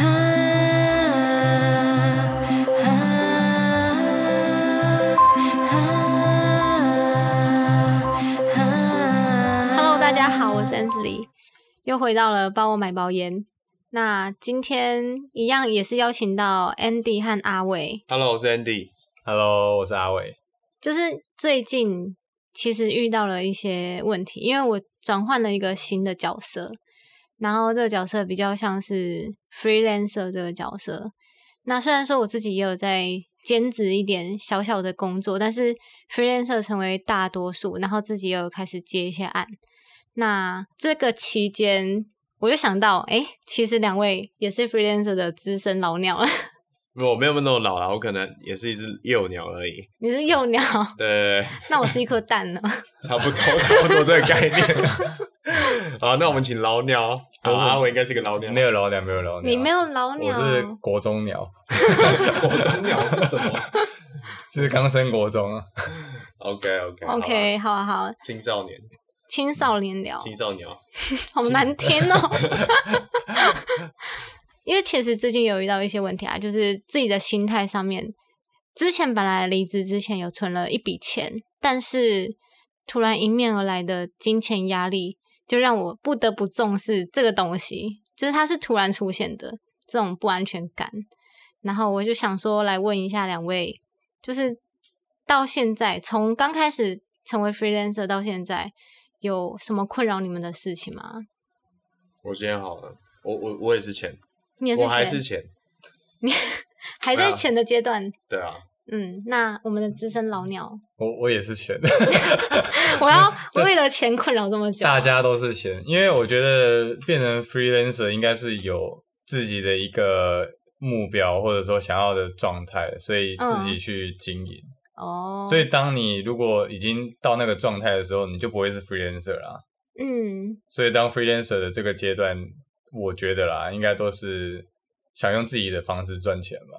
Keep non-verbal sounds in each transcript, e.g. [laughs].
Hello，大家好，我是 Ansley，又回到了帮我买包烟。那今天一样也是邀请到 Andy 和阿伟。Hello，我是 Andy。Hello，我是阿伟。就是最近其实遇到了一些问题，因为我转换了一个新的角色，然后这个角色比较像是 freelancer 这个角色。那虽然说我自己也有在兼职一点小小的工作，但是 freelancer 成为大多数，然后自己也有开始接一些案。那这个期间。我就想到，哎、欸，其实两位也是 freelancer 的资深老鸟了。[laughs] 我没有那么老了，我可能也是一只幼鸟而已。你是幼鸟？对。[laughs] 那我是一颗蛋呢？[laughs] 差不多，差不多这个概念。[laughs] 好，那我们请老鸟。啊，阿伟应该是个老鸟。没有老鸟，没有老鸟。你没有老鸟？我是国中鸟。[laughs] 国中鸟是什么？[laughs] 是刚升国中啊。OK，OK。OK，好啊，好。青少年。青少年聊，青少年，好难听哦。因为其实最近有遇到一些问题啊，就是自己的心态上面，之前本来离职之前有存了一笔钱，但是突然迎面而来的金钱压力，就让我不得不重视这个东西，就是它是突然出现的这种不安全感。然后我就想说，来问一下两位，就是到现在从刚开始成为 freelancer 到现在。有什么困扰你们的事情吗？我先好了，我我我也是钱，你也是钱，我还是钱，你 [laughs] 还在钱的阶段。对啊，嗯，那我们的资深老鸟，我我也是钱 [laughs] [laughs] 我要 [laughs] 为了钱困扰这么久，大家都是钱，因为我觉得变成 freelancer 应该是有自己的一个目标，或者说想要的状态，所以自己去经营。嗯哦，所以当你如果已经到那个状态的时候，你就不会是 freelancer 啦。嗯，所以当 freelancer 的这个阶段，我觉得啦，应该都是想用自己的方式赚钱吧。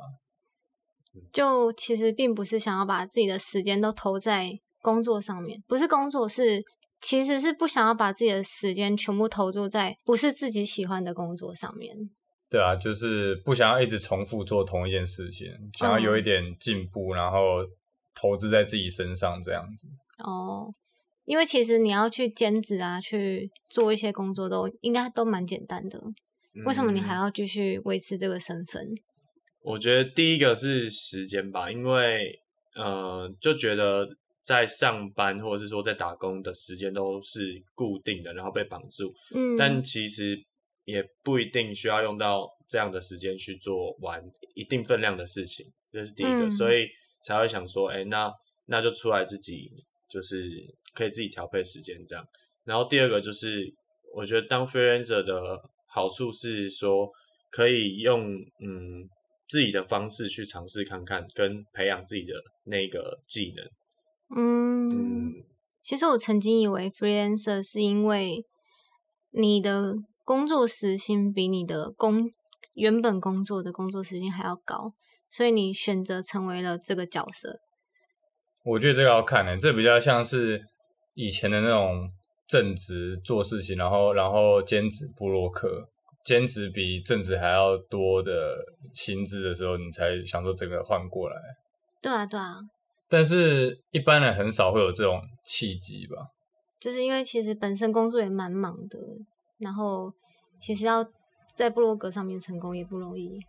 就其实并不是想要把自己的时间都投在工作上面，不是工作，是其实是不想要把自己的时间全部投注在不是自己喜欢的工作上面。对啊，就是不想要一直重复做同一件事情，想要有一点进步，嗯、然后。投资在自己身上这样子哦，因为其实你要去兼职啊，去做一些工作都应该都蛮简单的。嗯、为什么你还要继续维持这个身份？我觉得第一个是时间吧，因为呃，就觉得在上班或者是说在打工的时间都是固定的，然后被绑住。嗯，但其实也不一定需要用到这样的时间去做完一定分量的事情，这是第一个，嗯、所以。才会想说，哎、欸，那那就出来自己就是可以自己调配时间这样。然后第二个就是，我觉得当 freelancer 的好处是说，可以用嗯自己的方式去尝试看看，跟培养自己的那个技能。嗯，嗯其实我曾经以为 freelancer 是因为你的工作时薪比你的工原本工作的工作时薪还要高。所以你选择成为了这个角色，我觉得这个要看呢、欸，这比较像是以前的那种正职做事情，然后然后兼职部落客，兼职比正职还要多的薪资的时候，你才想说整个换过来。对啊，对啊。但是一般人很少会有这种契机吧？就是因为其实本身工作也蛮忙的，然后其实要在部落格上面成功也不容易。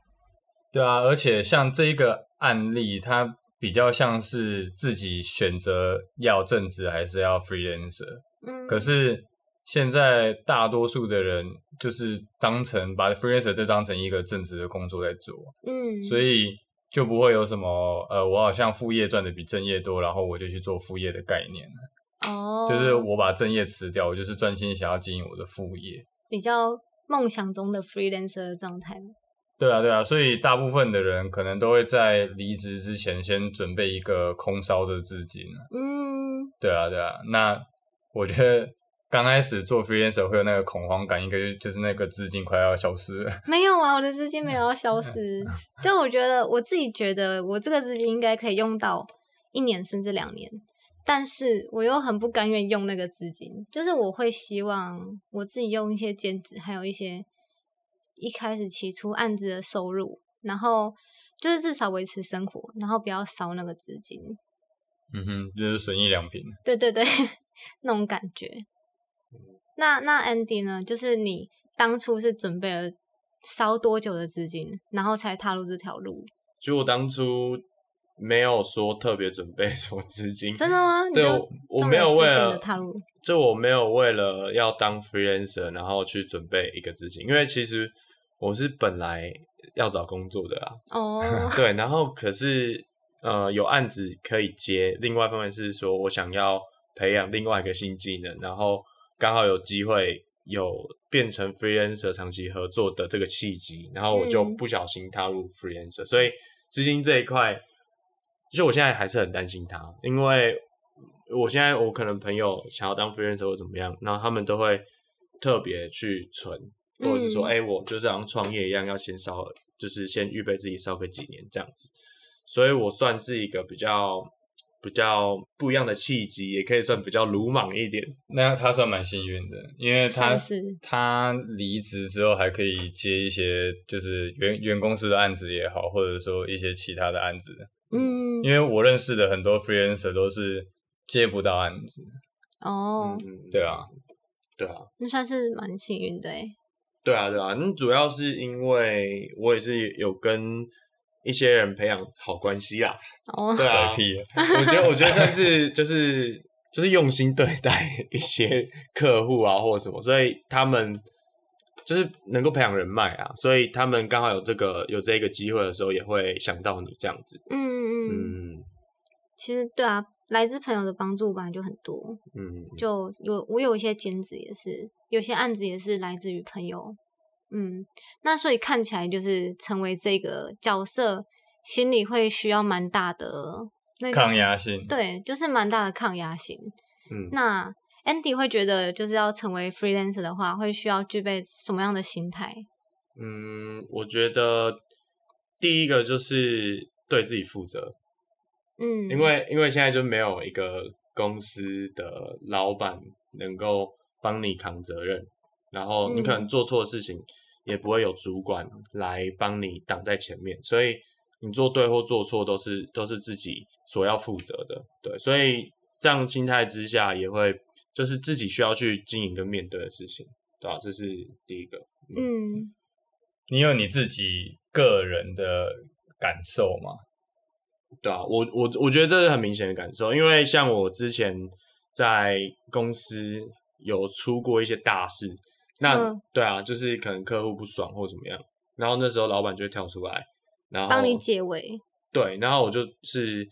对啊，而且像这一个案例，它比较像是自己选择要正职还是要 freelancer。嗯，可是现在大多数的人就是当成把 freelancer 就当成一个正职的工作在做。嗯，所以就不会有什么呃，我好像副业赚的比正业多，然后我就去做副业的概念。哦，就是我把正业辞掉，我就是专心想要经营我的副业，比较梦想中的 freelancer 的状态。对啊，对啊，所以大部分的人可能都会在离职之前先准备一个空烧的资金。嗯，对啊，对啊。那我觉得刚开始做 freelancer 会有那个恐慌感，应该就就是那个资金快要消失了。[laughs] 没有啊，我的资金没有要消失。就我觉得我自己觉得我这个资金应该可以用到一年甚至两年，但是我又很不甘愿用那个资金，就是我会希望我自己用一些兼职，还有一些。一开始起初案子的收入，然后就是至少维持生活，然后不要烧那个资金。嗯哼，就是损益两平。对对对，[laughs] 那种感觉。那那 Andy 呢？就是你当初是准备了烧多久的资金，然后才踏入这条路？就我当初没有说特别准备 [laughs] 什么资金，真的吗？对，我没有为了踏入，就我没有为了要当 freelancer，然后去准备一个资金，因为其实我是本来要找工作的啦。哦，[laughs] oh. 对，然后可是。呃，有案子可以接。另外一方面是说，我想要培养另外一个新技能，然后刚好有机会有变成 freelancer 长期合作的这个契机，然后我就不小心踏入 freelancer，嗯。所以资金这一块，其实我现在还是很担心他，因为我现在我可能朋友想要当 freelancer 或怎么样，然后他们都会特别去存，或者是说，哎，嗯，欸，我就像创业一样，要先烧，就是先预备自己烧个几年这样子。所以我算是一个比较比较不一样的契机，也可以算比较鲁莽一点。那他算蛮幸运的，因为他他离职之后还可以接一些就是原原公司的案子也好，或者说一些其他的案子。嗯，因为我认识的很多 freelancer 都是接不到案子。哦，嗯，对啊，对啊，那算是蛮幸运的。对啊，对啊，那主要是因为我也是有跟。一些人培养好关系啊，哦，对啊，我觉得我觉得算是就是就是用心对待一些客户啊或者什么，所以他们就是能够培养人脉啊，所以他们刚好有这个有这个机会的时候，也会想到你这样子。嗯嗯嗯，其实对啊，来自朋友的帮助本来就很多。嗯，就有我有一些兼职也是，有些案子也是来自于朋友。嗯，那所以看起来就是成为这个角色，心里会需要蛮大的那个抗压性，对，就是蛮大的抗压性。嗯，那 Andy 会觉得，就是要成为 freelancer 的话，会需要具备什么样的心态？嗯，我觉得第一个就是对自己负责。嗯，因为因为现在就没有一个公司的老板能够帮你扛责任，然后你可能做错事情。也不会有主管来帮你挡在前面，所以你做对或做错都是都是自己所要负责的，对，所以这样心态之下也会就是自己需要去经营跟面对的事情，对吧？这是第一个。嗯，嗯，你有你自己个人的感受吗？对啊，我我我觉得这是很明显的感受，因为像我之前在公司有出过一些大事。那、嗯、对啊，就是可能客户不爽或怎么样，然后那时候老板就会跳出来，然后帮你解围。对，然后我就是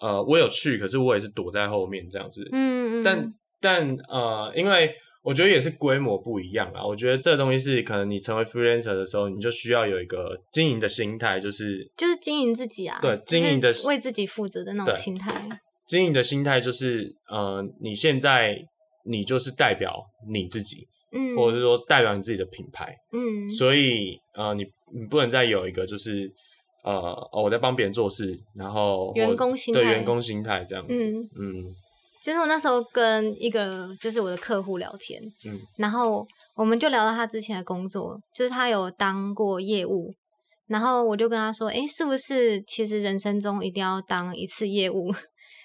呃，我有去，可是我也是躲在后面这样子。嗯嗯。但但呃，因为我觉得也是规模不一样啊。我觉得这东西是可能你成为 freelancer 的时候，你就需要有一个经营的心态，就是就是经营自己啊。对，经营的为自己负责的那种心态。经营的心态就是呃，你现在你就是代表你自己。嗯，或者是说代表你自己的品牌，嗯，所以呃，你你不能再有一个就是呃哦，我在帮别人做事，然后员工心态，对员工心态这样子，嗯嗯。其实我那时候跟一个就是我的客户聊天，嗯，然后我们就聊到他之前的工作，就是他有当过业务，然后我就跟他说，哎，是不是其实人生中一定要当一次业务，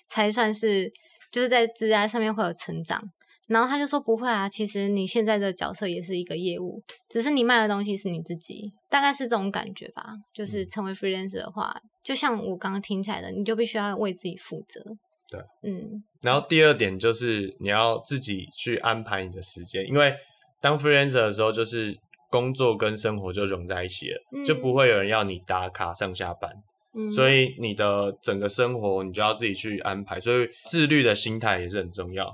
才算是就是在职涯上面会有成长？然后他就说不会啊，其实你现在的角色也是一个业务，只是你卖的东西是你自己，大概是这种感觉吧。就是成为 freelancer 的话，就像我刚刚听起来的，你就必须要为自己负责。对，嗯。然后第二点就是你要自己去安排你的时间，因为当 freelancer 的时候，就是工作跟生活就融在一起了，嗯、就不会有人要你打卡上下班。嗯。所以你的整个生活你就要自己去安排，所以自律的心态也是很重要。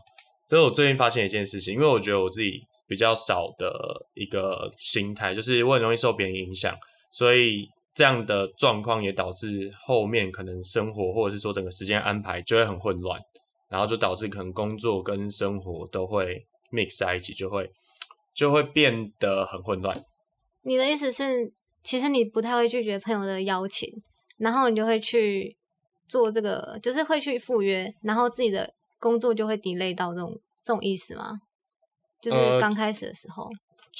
所以我最近发现一件事情，因为我觉得我自己比较少的一个心态，就是我很容易受别人影响，所以这样的状况也导致后面可能生活或者是说整个时间安排就会很混乱，然后就导致可能工作跟生活都会 mix 在一起，就会就会变得很混乱。你的意思是，其实你不太会拒绝朋友的邀请，然后你就会去做这个，就是会去赴约，然后自己的。工作就会 delay 到这种这种意思吗？就是刚开始的时候，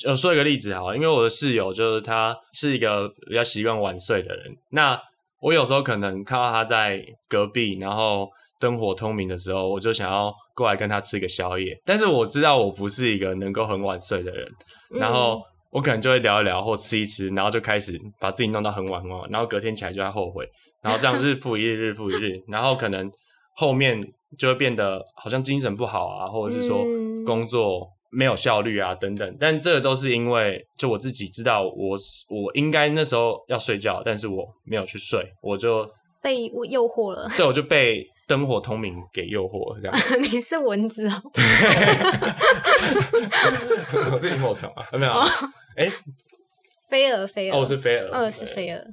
呃，说一个例子好了，因为我的室友就是他是一个比较习惯晚睡的人，那我有时候可能看到他在隔壁，然后灯火通明的时候，我就想要过来跟他吃个宵夜，但是我知道我不是一个能够很晚睡的人，然后我可能就会聊一聊或吃一吃，然后就开始把自己弄到很晚很晚，然后隔天起来就在后悔，然后这样日复一日，日复一日，然后可能后面就会变得好像精神不好啊，或者是说工作。没有效率啊，等等，但这个都是因为，就我自己知道我，我我应该那时候要睡觉，但是我没有去睡，我就被诱惑了。对，我就被灯火通明给诱惑了，这样。[laughs] 你是蚊子哦？对，我是萤火虫啊，有没有？哎、哦，飞蛾，飞蛾，哦，是飞蛾，哦是飞蛾。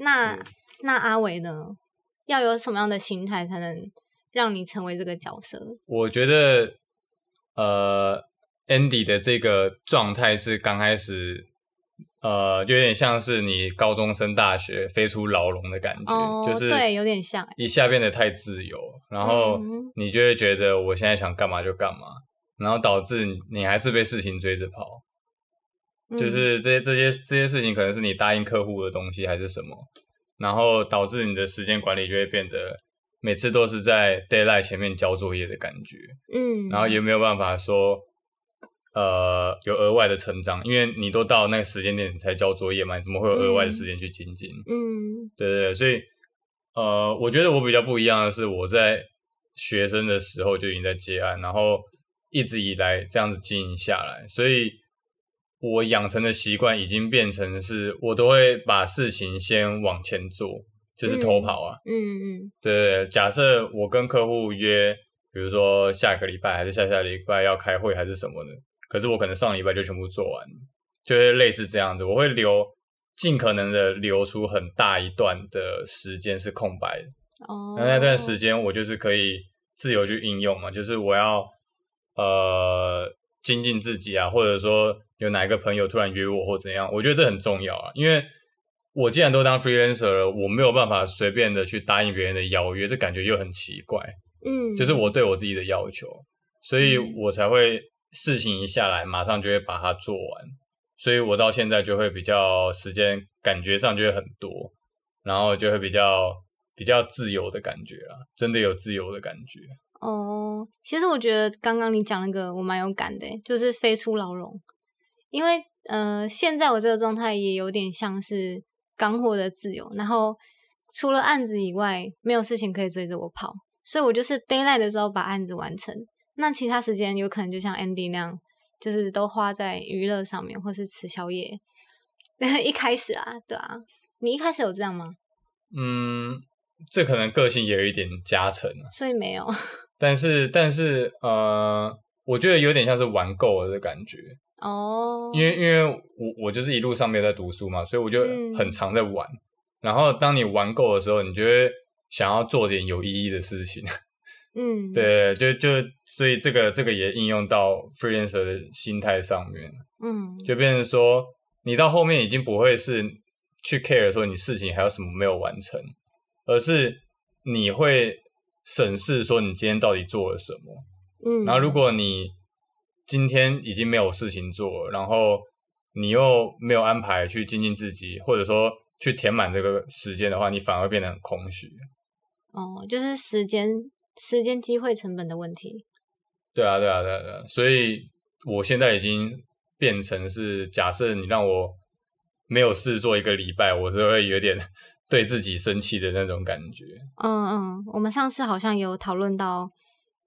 那、嗯、那阿伟呢？要有什么样的心态才能让你成为这个角色？我觉得，呃。Andy 的这个状态是刚开始，呃，就有点像是你高中升大学飞出牢笼的感觉，哦、就是对，有点像一下变得太自由，然后你就会觉得我现在想干嘛就干嘛，然后导致你还是被事情追着跑，嗯、就是这些这些这些事情可能是你答应客户的东西还是什么，然后导致你的时间管理就会变得每次都是在 d a y l i g h t 前面交作业的感觉，嗯，然后也没有办法说。呃，有额外的成长，因为你都到那个时间点才交作业嘛，你怎么会有额外的时间去精进？嗯，对对对，所以呃，我觉得我比较不一样的是，我在学生的时候就已经在接案，然后一直以来这样子经营下来，所以我养成的习惯已经变成是我都会把事情先往前做，就是偷跑啊。嗯嗯，嗯对对对，假设我跟客户约，比如说下个礼拜还是下下礼拜要开会还是什么的。可是我可能上礼拜就全部做完，就是类似这样子。我会留尽可能的留出很大一段的时间是空白的。哦。那那段时间我就是可以自由去应用嘛，就是我要呃精进自己啊，或者说有哪一个朋友突然约我或怎样，我觉得这很重要啊。因为我既然都当 freelancer 了，我没有办法随便的去答应别人的邀约，这感觉又很奇怪。嗯。就是我对我自己的要求，所以我才会。事情一下来，马上就会把它做完，所以我到现在就会比较时间感觉上就会很多，然后就会比较比较自由的感觉啦，真的有自由的感觉。哦，其实我觉得刚刚你讲那个我蛮有感的，就是飞出牢笼，因为呃，现在我这个状态也有点像是刚获得自由，然后除了案子以外，没有事情可以追着我跑，所以我就是 d a y l i g h t 的时候把案子完成。那其他时间有可能就像 Andy 那样，就是都花在娱乐上面，或是吃宵夜。[laughs] 一开始啊，对啊，你一开始有这样吗？嗯，这可能个性也有一点加成，所以没有。[laughs] 但是，但是，呃，我觉得有点像是玩够了的感觉哦。因为，因为我我就是一路上没有在读书嘛，所以我就很常在玩。嗯、然后，当你玩够的时候，你就会想要做点有意义的事情。[laughs] 嗯，对，就就所以这个这个也应用到 freelancer 的心态上面，嗯，就变成说你到后面已经不会是去 care 说你事情还有什么没有完成，而是你会审视说你今天到底做了什么，嗯，然后如果你今天已经没有事情做，然后你又没有安排去精进自己，或者说去填满这个时间的话，你反而会变得很空虚。哦，就是时间。时间机会成本的问题。对啊，对啊，对啊，对啊，所以我现在已经变成是，假设你让我没有事做一个礼拜，我是会有点 [laughs] 对自己生气的那种感觉。嗯嗯，我们上次好像有讨论到，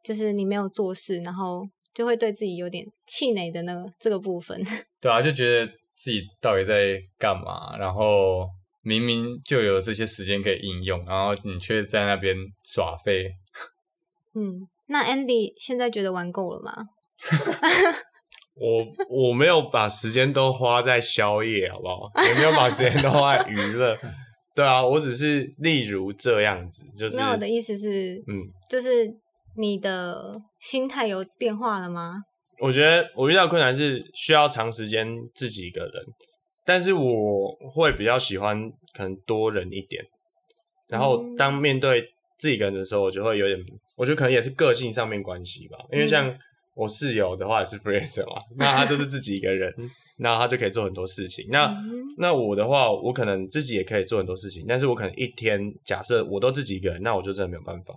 就是你没有做事，然后就会对自己有点气馁的那个这个部分。[laughs] 对啊，就觉得自己到底在干嘛，然后明明就有这些时间可以应用，然后你却在那边耍废。嗯，那 Andy 现在觉得玩够了吗？[laughs] 我我没有把时间都花在宵夜，好不好？也没有把时间都花在娱乐。[laughs] 对啊，我只是例如这样子，就是。那我的意思是，嗯，就是你的心态有变化了吗？我觉得我遇到困难是需要长时间自己一个人，但是我会比较喜欢可能多人一点，然后当面对。自己一个人的时候，我就会有点，我觉得可能也是个性上面关系吧。因为像我室友的话也是 [laughs] freelancer 嘛，那他就是自己一个人，那他就可以做很多事情。那、嗯、那我的话，我可能自己也可以做很多事情，但是我可能一天假设我都自己一个人，那我就真的没有办法。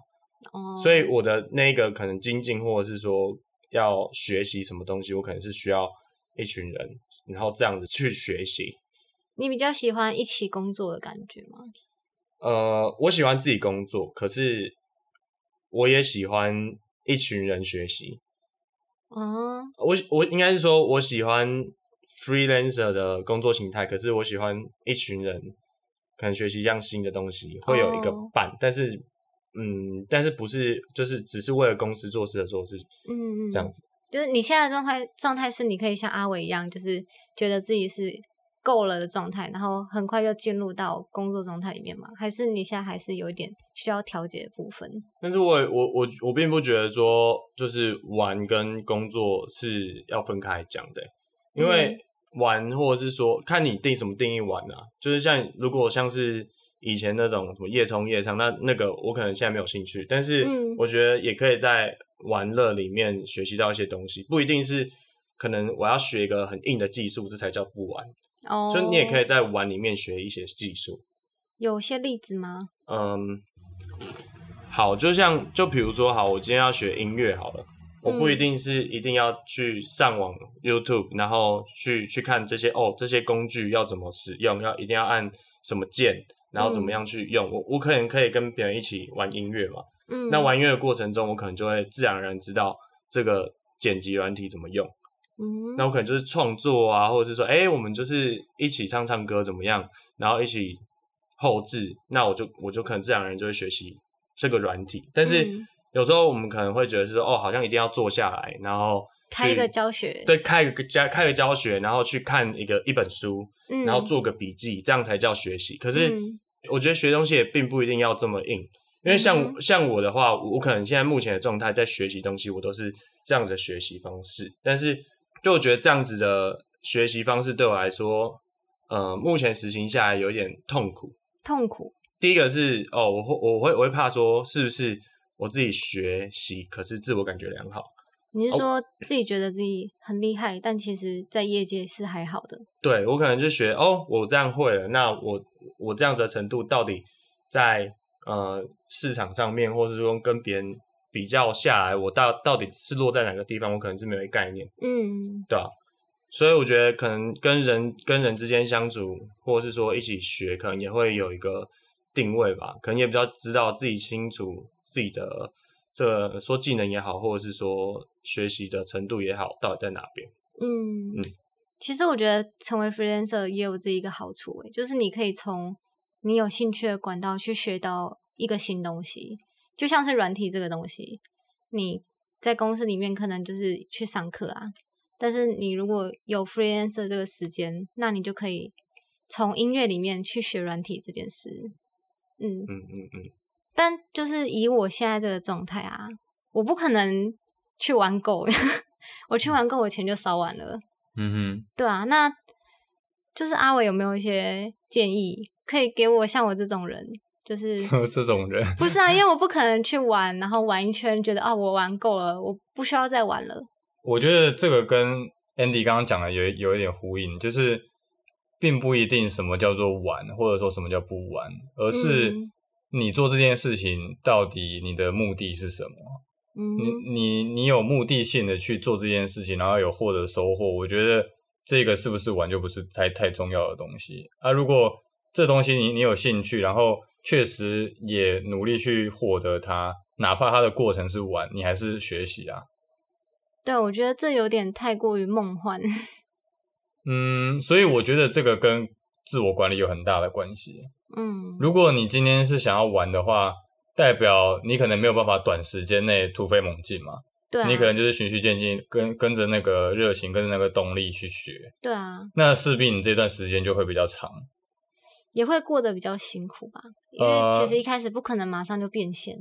哦，所以我的那个可能精进，或者是说要学习什么东西，我可能是需要一群人，然后这样子去学习。你比较喜欢一起工作的感觉吗？呃，我喜欢自己工作，可是我也喜欢一群人学习。哦，我我应该是说，我喜欢 freelancer 的工作形态，可是我喜欢一群人可能学习一样新的东西，会有一个伴，哦、但是嗯，但是不是就是只是为了公司做事而做事嗯，嗯，这样子。就是你现在的状态状态是，你可以像阿伟一样，就是觉得自己是。够了的状态，然后很快就进入到工作状态里面吗？还是你现在还是有一点需要调节的部分？但是我我我我并不觉得说就是玩跟工作是要分开讲的，因为玩或者是说看你定什么定义玩啊，就是像如果像是以前那种什么夜冲夜唱，那那个我可能现在没有兴趣，但是我觉得也可以在玩乐里面学习到一些东西，不一定是可能我要学一个很硬的技术，这才叫不玩。哦，所以你也可以在玩里面学一些技术。有些例子吗？嗯，好，就像就比如说，好，我今天要学音乐好了，嗯，我不一定是一定要去上网 YouTube，然后去去看这些哦，这些工具要怎么使用，要一定要按什么键，然后怎么样去用。嗯，我我可能可以跟别人一起玩音乐嘛。嗯，那玩音乐的过程中，我可能就会自然而然知道这个剪辑软体怎么用。嗯，那我可能就是创作啊，或者是说，哎、欸，我们就是一起唱唱歌怎么样？然后一起后置，那我就我就可能自然而然就会学习这个软体。但是有时候我们可能会觉得是说，哦，好像一定要坐下来，然后开一个教学，对，开一个教开个教学，然后去看一个一本书，嗯、然后做个笔记，这样才叫学习。可是我觉得学东西也并不一定要这么硬，因为像、嗯、像我的话，我可能现在目前的状态在学习东西，我都是这样子的学习方式，但是。就我觉得这样子的学习方式对我来说，呃，目前实行下来有一点痛苦。痛苦。第一个是哦，我会我会我会怕说，是不是我自己学习，可是自我感觉良好。你是说自己觉得自己很厉害，哦，但其实在业界是还好的。对，我可能就学哦，我这样会了，那我我这样子的程度到底在呃市场上面，或是说跟别人。比较下来，我到到底是落在哪个地方，我可能是没有概念。嗯，对啊，所以我觉得可能跟人跟人之间相处，或者是说一起学，可能也会有一个定位吧。可能也比较知道自己清楚自己的这个说技能也好，或者是说学习的程度也好，到底在哪边。嗯嗯，其实我觉得成为 freelancer 也有这一个好处，诶，就是你可以从你有兴趣的管道去学到一个新东西。就像是软体这个东西，你在公司里面可能就是去上课啊，但是你如果有 freelancer 这个时间，那你就可以从音乐里面去学软体这件事。嗯嗯嗯嗯。但就是以我现在这个状态啊，我不可能去玩够，[laughs] 我去玩够，我钱就烧完了。嗯哼。对啊，那就是阿伟有没有一些建议可以给我？像我这种人。就是 [laughs] 这种人，不是啊，因为 [laughs] 我不可能去玩，然后玩一圈，觉得啊，我玩够了，我不需要再玩了。我觉得这个跟 Andy 刚刚讲的有有一点呼应，就是并不一定什么叫做玩，或者说什么叫不玩，而是你做这件事情到底你的目的是什么？嗯，你你你有目的性的去做这件事情，然后有获得收获，我觉得这个是不是玩就不是太太重要的东西啊。如果这东西你你有兴趣，然后确实也努力去获得它，哪怕它的过程是玩，你还是学习啊。对，我觉得这有点太过于梦幻。[laughs] 嗯，所以我觉得这个跟自我管理有很大的关系。嗯，如果你今天是想要玩的话，代表你可能没有办法短时间内突飞猛进嘛。对啊。你可能就是循序渐进，跟跟着那个热情，跟着那个动力去学。对啊。那势必你这段时间就会比较长。也会过得比较辛苦吧，因为其实一开始不可能马上就变现。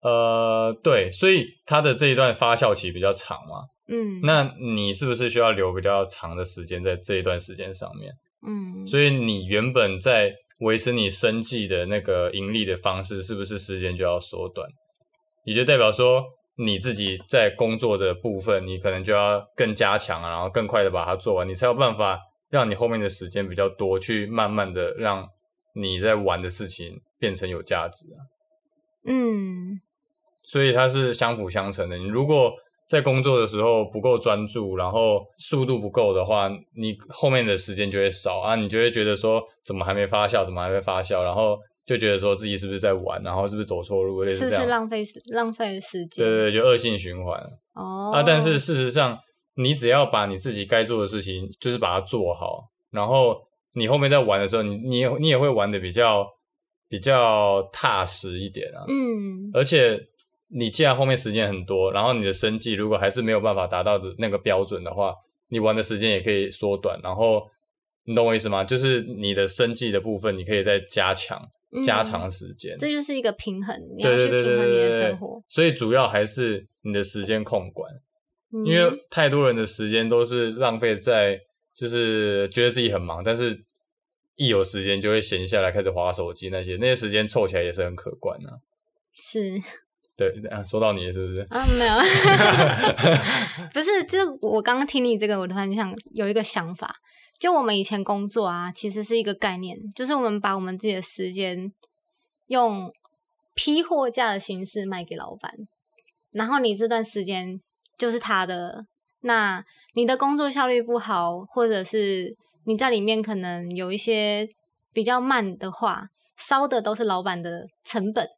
呃，对，所以它的这一段发酵期比较长嘛。嗯，那你是不是需要留比较长的时间在这一段时间上面？嗯，所以你原本在维持你生计的那个盈利的方式，是不是时间就要缩短？也就代表说，你自己在工作的部分，你可能就要更加强，然后更快的把它做完，你才有办法让你后面的时间比较多，去慢慢的让你在玩的事情变成有价值啊。嗯，所以它是相辅相成的。你如果在工作的时候不够专注，然后速度不够的话，你后面的时间就会少啊，你就会觉得说怎么还没发酵，怎么还没发酵，然后就觉得说自己是不是在玩，然后是不是走错路，类似这样，是不是浪费浪费时间？对对，就恶性循环。哦，啊，但是事实上，你只要把你自己该做的事情，就是把它做好，然后你后面在玩的时候，你你也你也会玩的比较比较踏实一点啊。嗯，而且。你既然后面时间很多，然后你的生计如果还是没有办法达到的那个标准的话，你玩的时间也可以缩短。然后你懂我意思吗？就是你的生计的部分，你可以再加强、嗯、加长时间。这就是一个平衡，你要去平衡你的生活。所以主要还是你的时间控管，嗯、因为太多人的时间都是浪费在，就是觉得自己很忙，但是一有时间就会闲下来开始划手机，那些那些时间凑起来也是很可观的、啊。是。对啊，说到你是不是？啊，没有，[laughs] 不是，就是我刚刚听你这个，我突然想有一个想法，就我们以前工作啊，其实是一个概念，就是我们把我们自己的时间用批货价的形式卖给老板，然后你这段时间就是他的，那你的工作效率不好，或者是你在里面可能有一些比较慢的话，烧的都是老板的成本，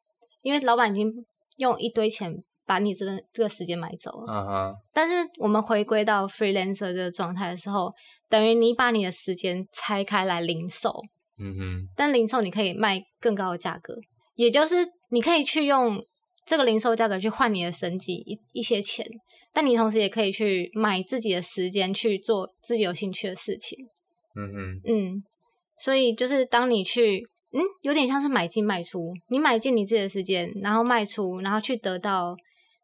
因为老板已经。用一堆钱把你这个这个时间买走了，uh huh. 但是我们回归到 freelancer 这个状态的时候，等于你把你的时间拆开来零售，嗯哼、uh，huh. 但零售你可以卖更高的价格，也就是你可以去用这个零售价格去换你的生计一一些钱，但你同时也可以去买自己的时间去做自己有兴趣的事情，嗯哼、uh，huh. 嗯，所以就是当你去。嗯，有点像是买进卖出，你买进你自己的时间，然后卖出，然后去得到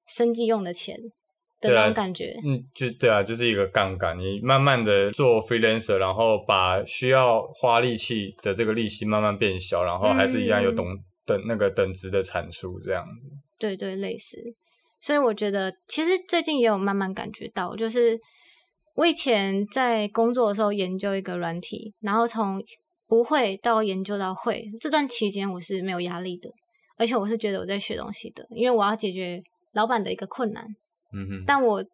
生计用的钱的那种感觉。嗯，就对啊，就是一个杠杆。你慢慢的做 freelancer，然后把需要花力气的这个利息慢慢变小，然后还是一样有等、嗯、等那个等值的产出这样子。对对，类似。所以我觉得，其实最近也有慢慢感觉到，就是我以前在工作的时候研究一个软体，然后从。不会到研究到会，这段期间我是没有压力的，而且我是觉得我在学东西的，因为我要解决老板的一个困难。嗯哼。但我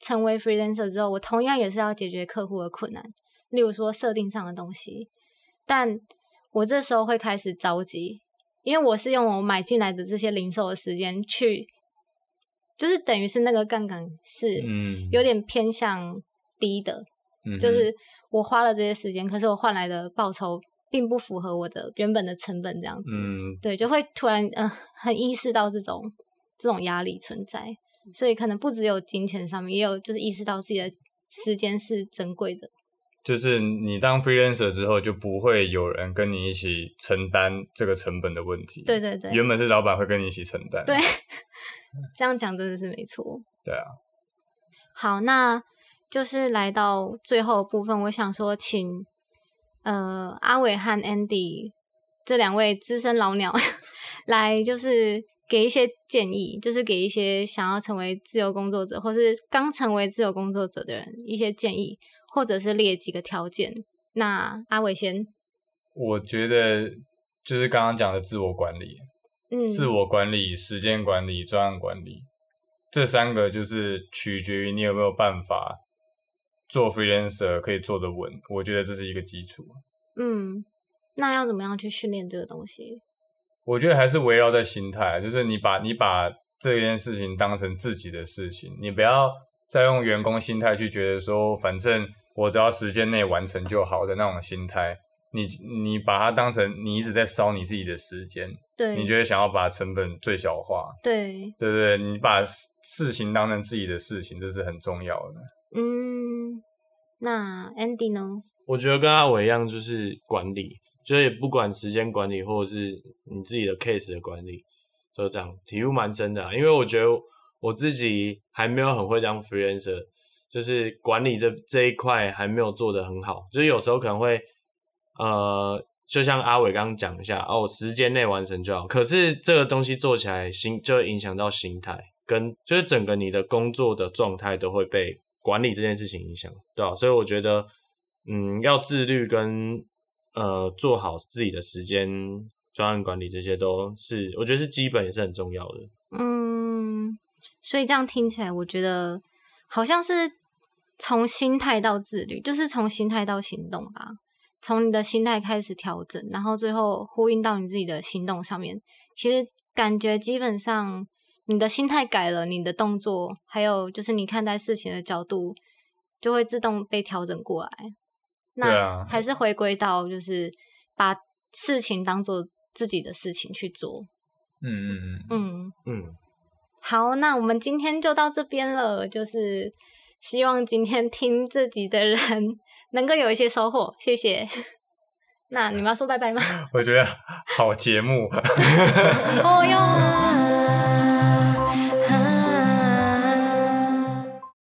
成为 freelancer 之后，我同样也是要解决客户的困难，例如说设定上的东西。但我这时候会开始着急，因为我是用我买进来的这些零售的时间去，就是等于是那个杠杆是有点偏向低的。就是我花了这些时间，可是我换来的报酬并不符合我的原本的成本，这样子，嗯，对，就会突然嗯、呃，很意识到这种这种压力存在，所以可能不只有金钱上面，也有就是意识到自己的时间是珍贵的。就是你当 freelancer 之后，就不会有人跟你一起承担这个成本的问题。对对对，原本是老板会跟你一起承担。对，[laughs] 这样讲真的是没错。对啊。好，那。就是来到最后部分，我想说，请呃阿伟和 Andy 这两位资深老鸟 [laughs] 来，就是给一些建议，就是给一些想要成为自由工作者或是刚成为自由工作者的人一些建议，或者是列几个条件。那阿伟先，我觉得就是刚刚讲的自我管理，嗯，自我管理、时间管理、专案管理，这三个就是取决于你有没有办法。做 freelancer 可以做得稳，我觉得这是一个基础。嗯，那要怎么样去训练这个东西？我觉得还是围绕在心态，就是你把你把这件事情当成自己的事情，你不要再用员工心态去觉得说，反正我只要时间内完成就好的那种心态。你你把它当成你一直在烧你自己的时间，对，你觉得想要把成本最小化，对，对对对，你把事情当成自己的事情，这是很重要的。嗯，那 Andy 呢？我觉得跟阿伟一样，就是管理，就是也不管时间管理，或者是你自己的 case 的管理，就这样，体悟蛮深的啊。因为我觉得我自己还没有很会当 freelancer，就是管理这这一块还没有做得很好，就是有时候可能会，呃，就像阿伟刚刚讲一下，哦，时间内完成就好。可是这个东西做起来心就会影响到心态。跟就是整个你的工作的状态都会被管理这件事情影响，对啊？所以我觉得，嗯，要自律跟呃做好自己的时间专案管理，这些都是我觉得是基本也是很重要的。嗯，所以这样听起来，我觉得好像是从心态到自律，就是从心态到行动吧。从你的心态开始调整，然后最后呼应到你自己的行动上面。其实感觉基本上，你的心态改了，你的动作还有就是你看待事情的角度，就会自动被调整过来。那还是回归到就是把事情当做自己的事情去做。嗯嗯嗯嗯嗯。好，那我们今天就到这边了。就是希望今天听自己的人。[laughs] 能够有一些收获，谢谢。那你们要说拜拜吗？[laughs] 我觉得好节目。[laughs] 哦哟。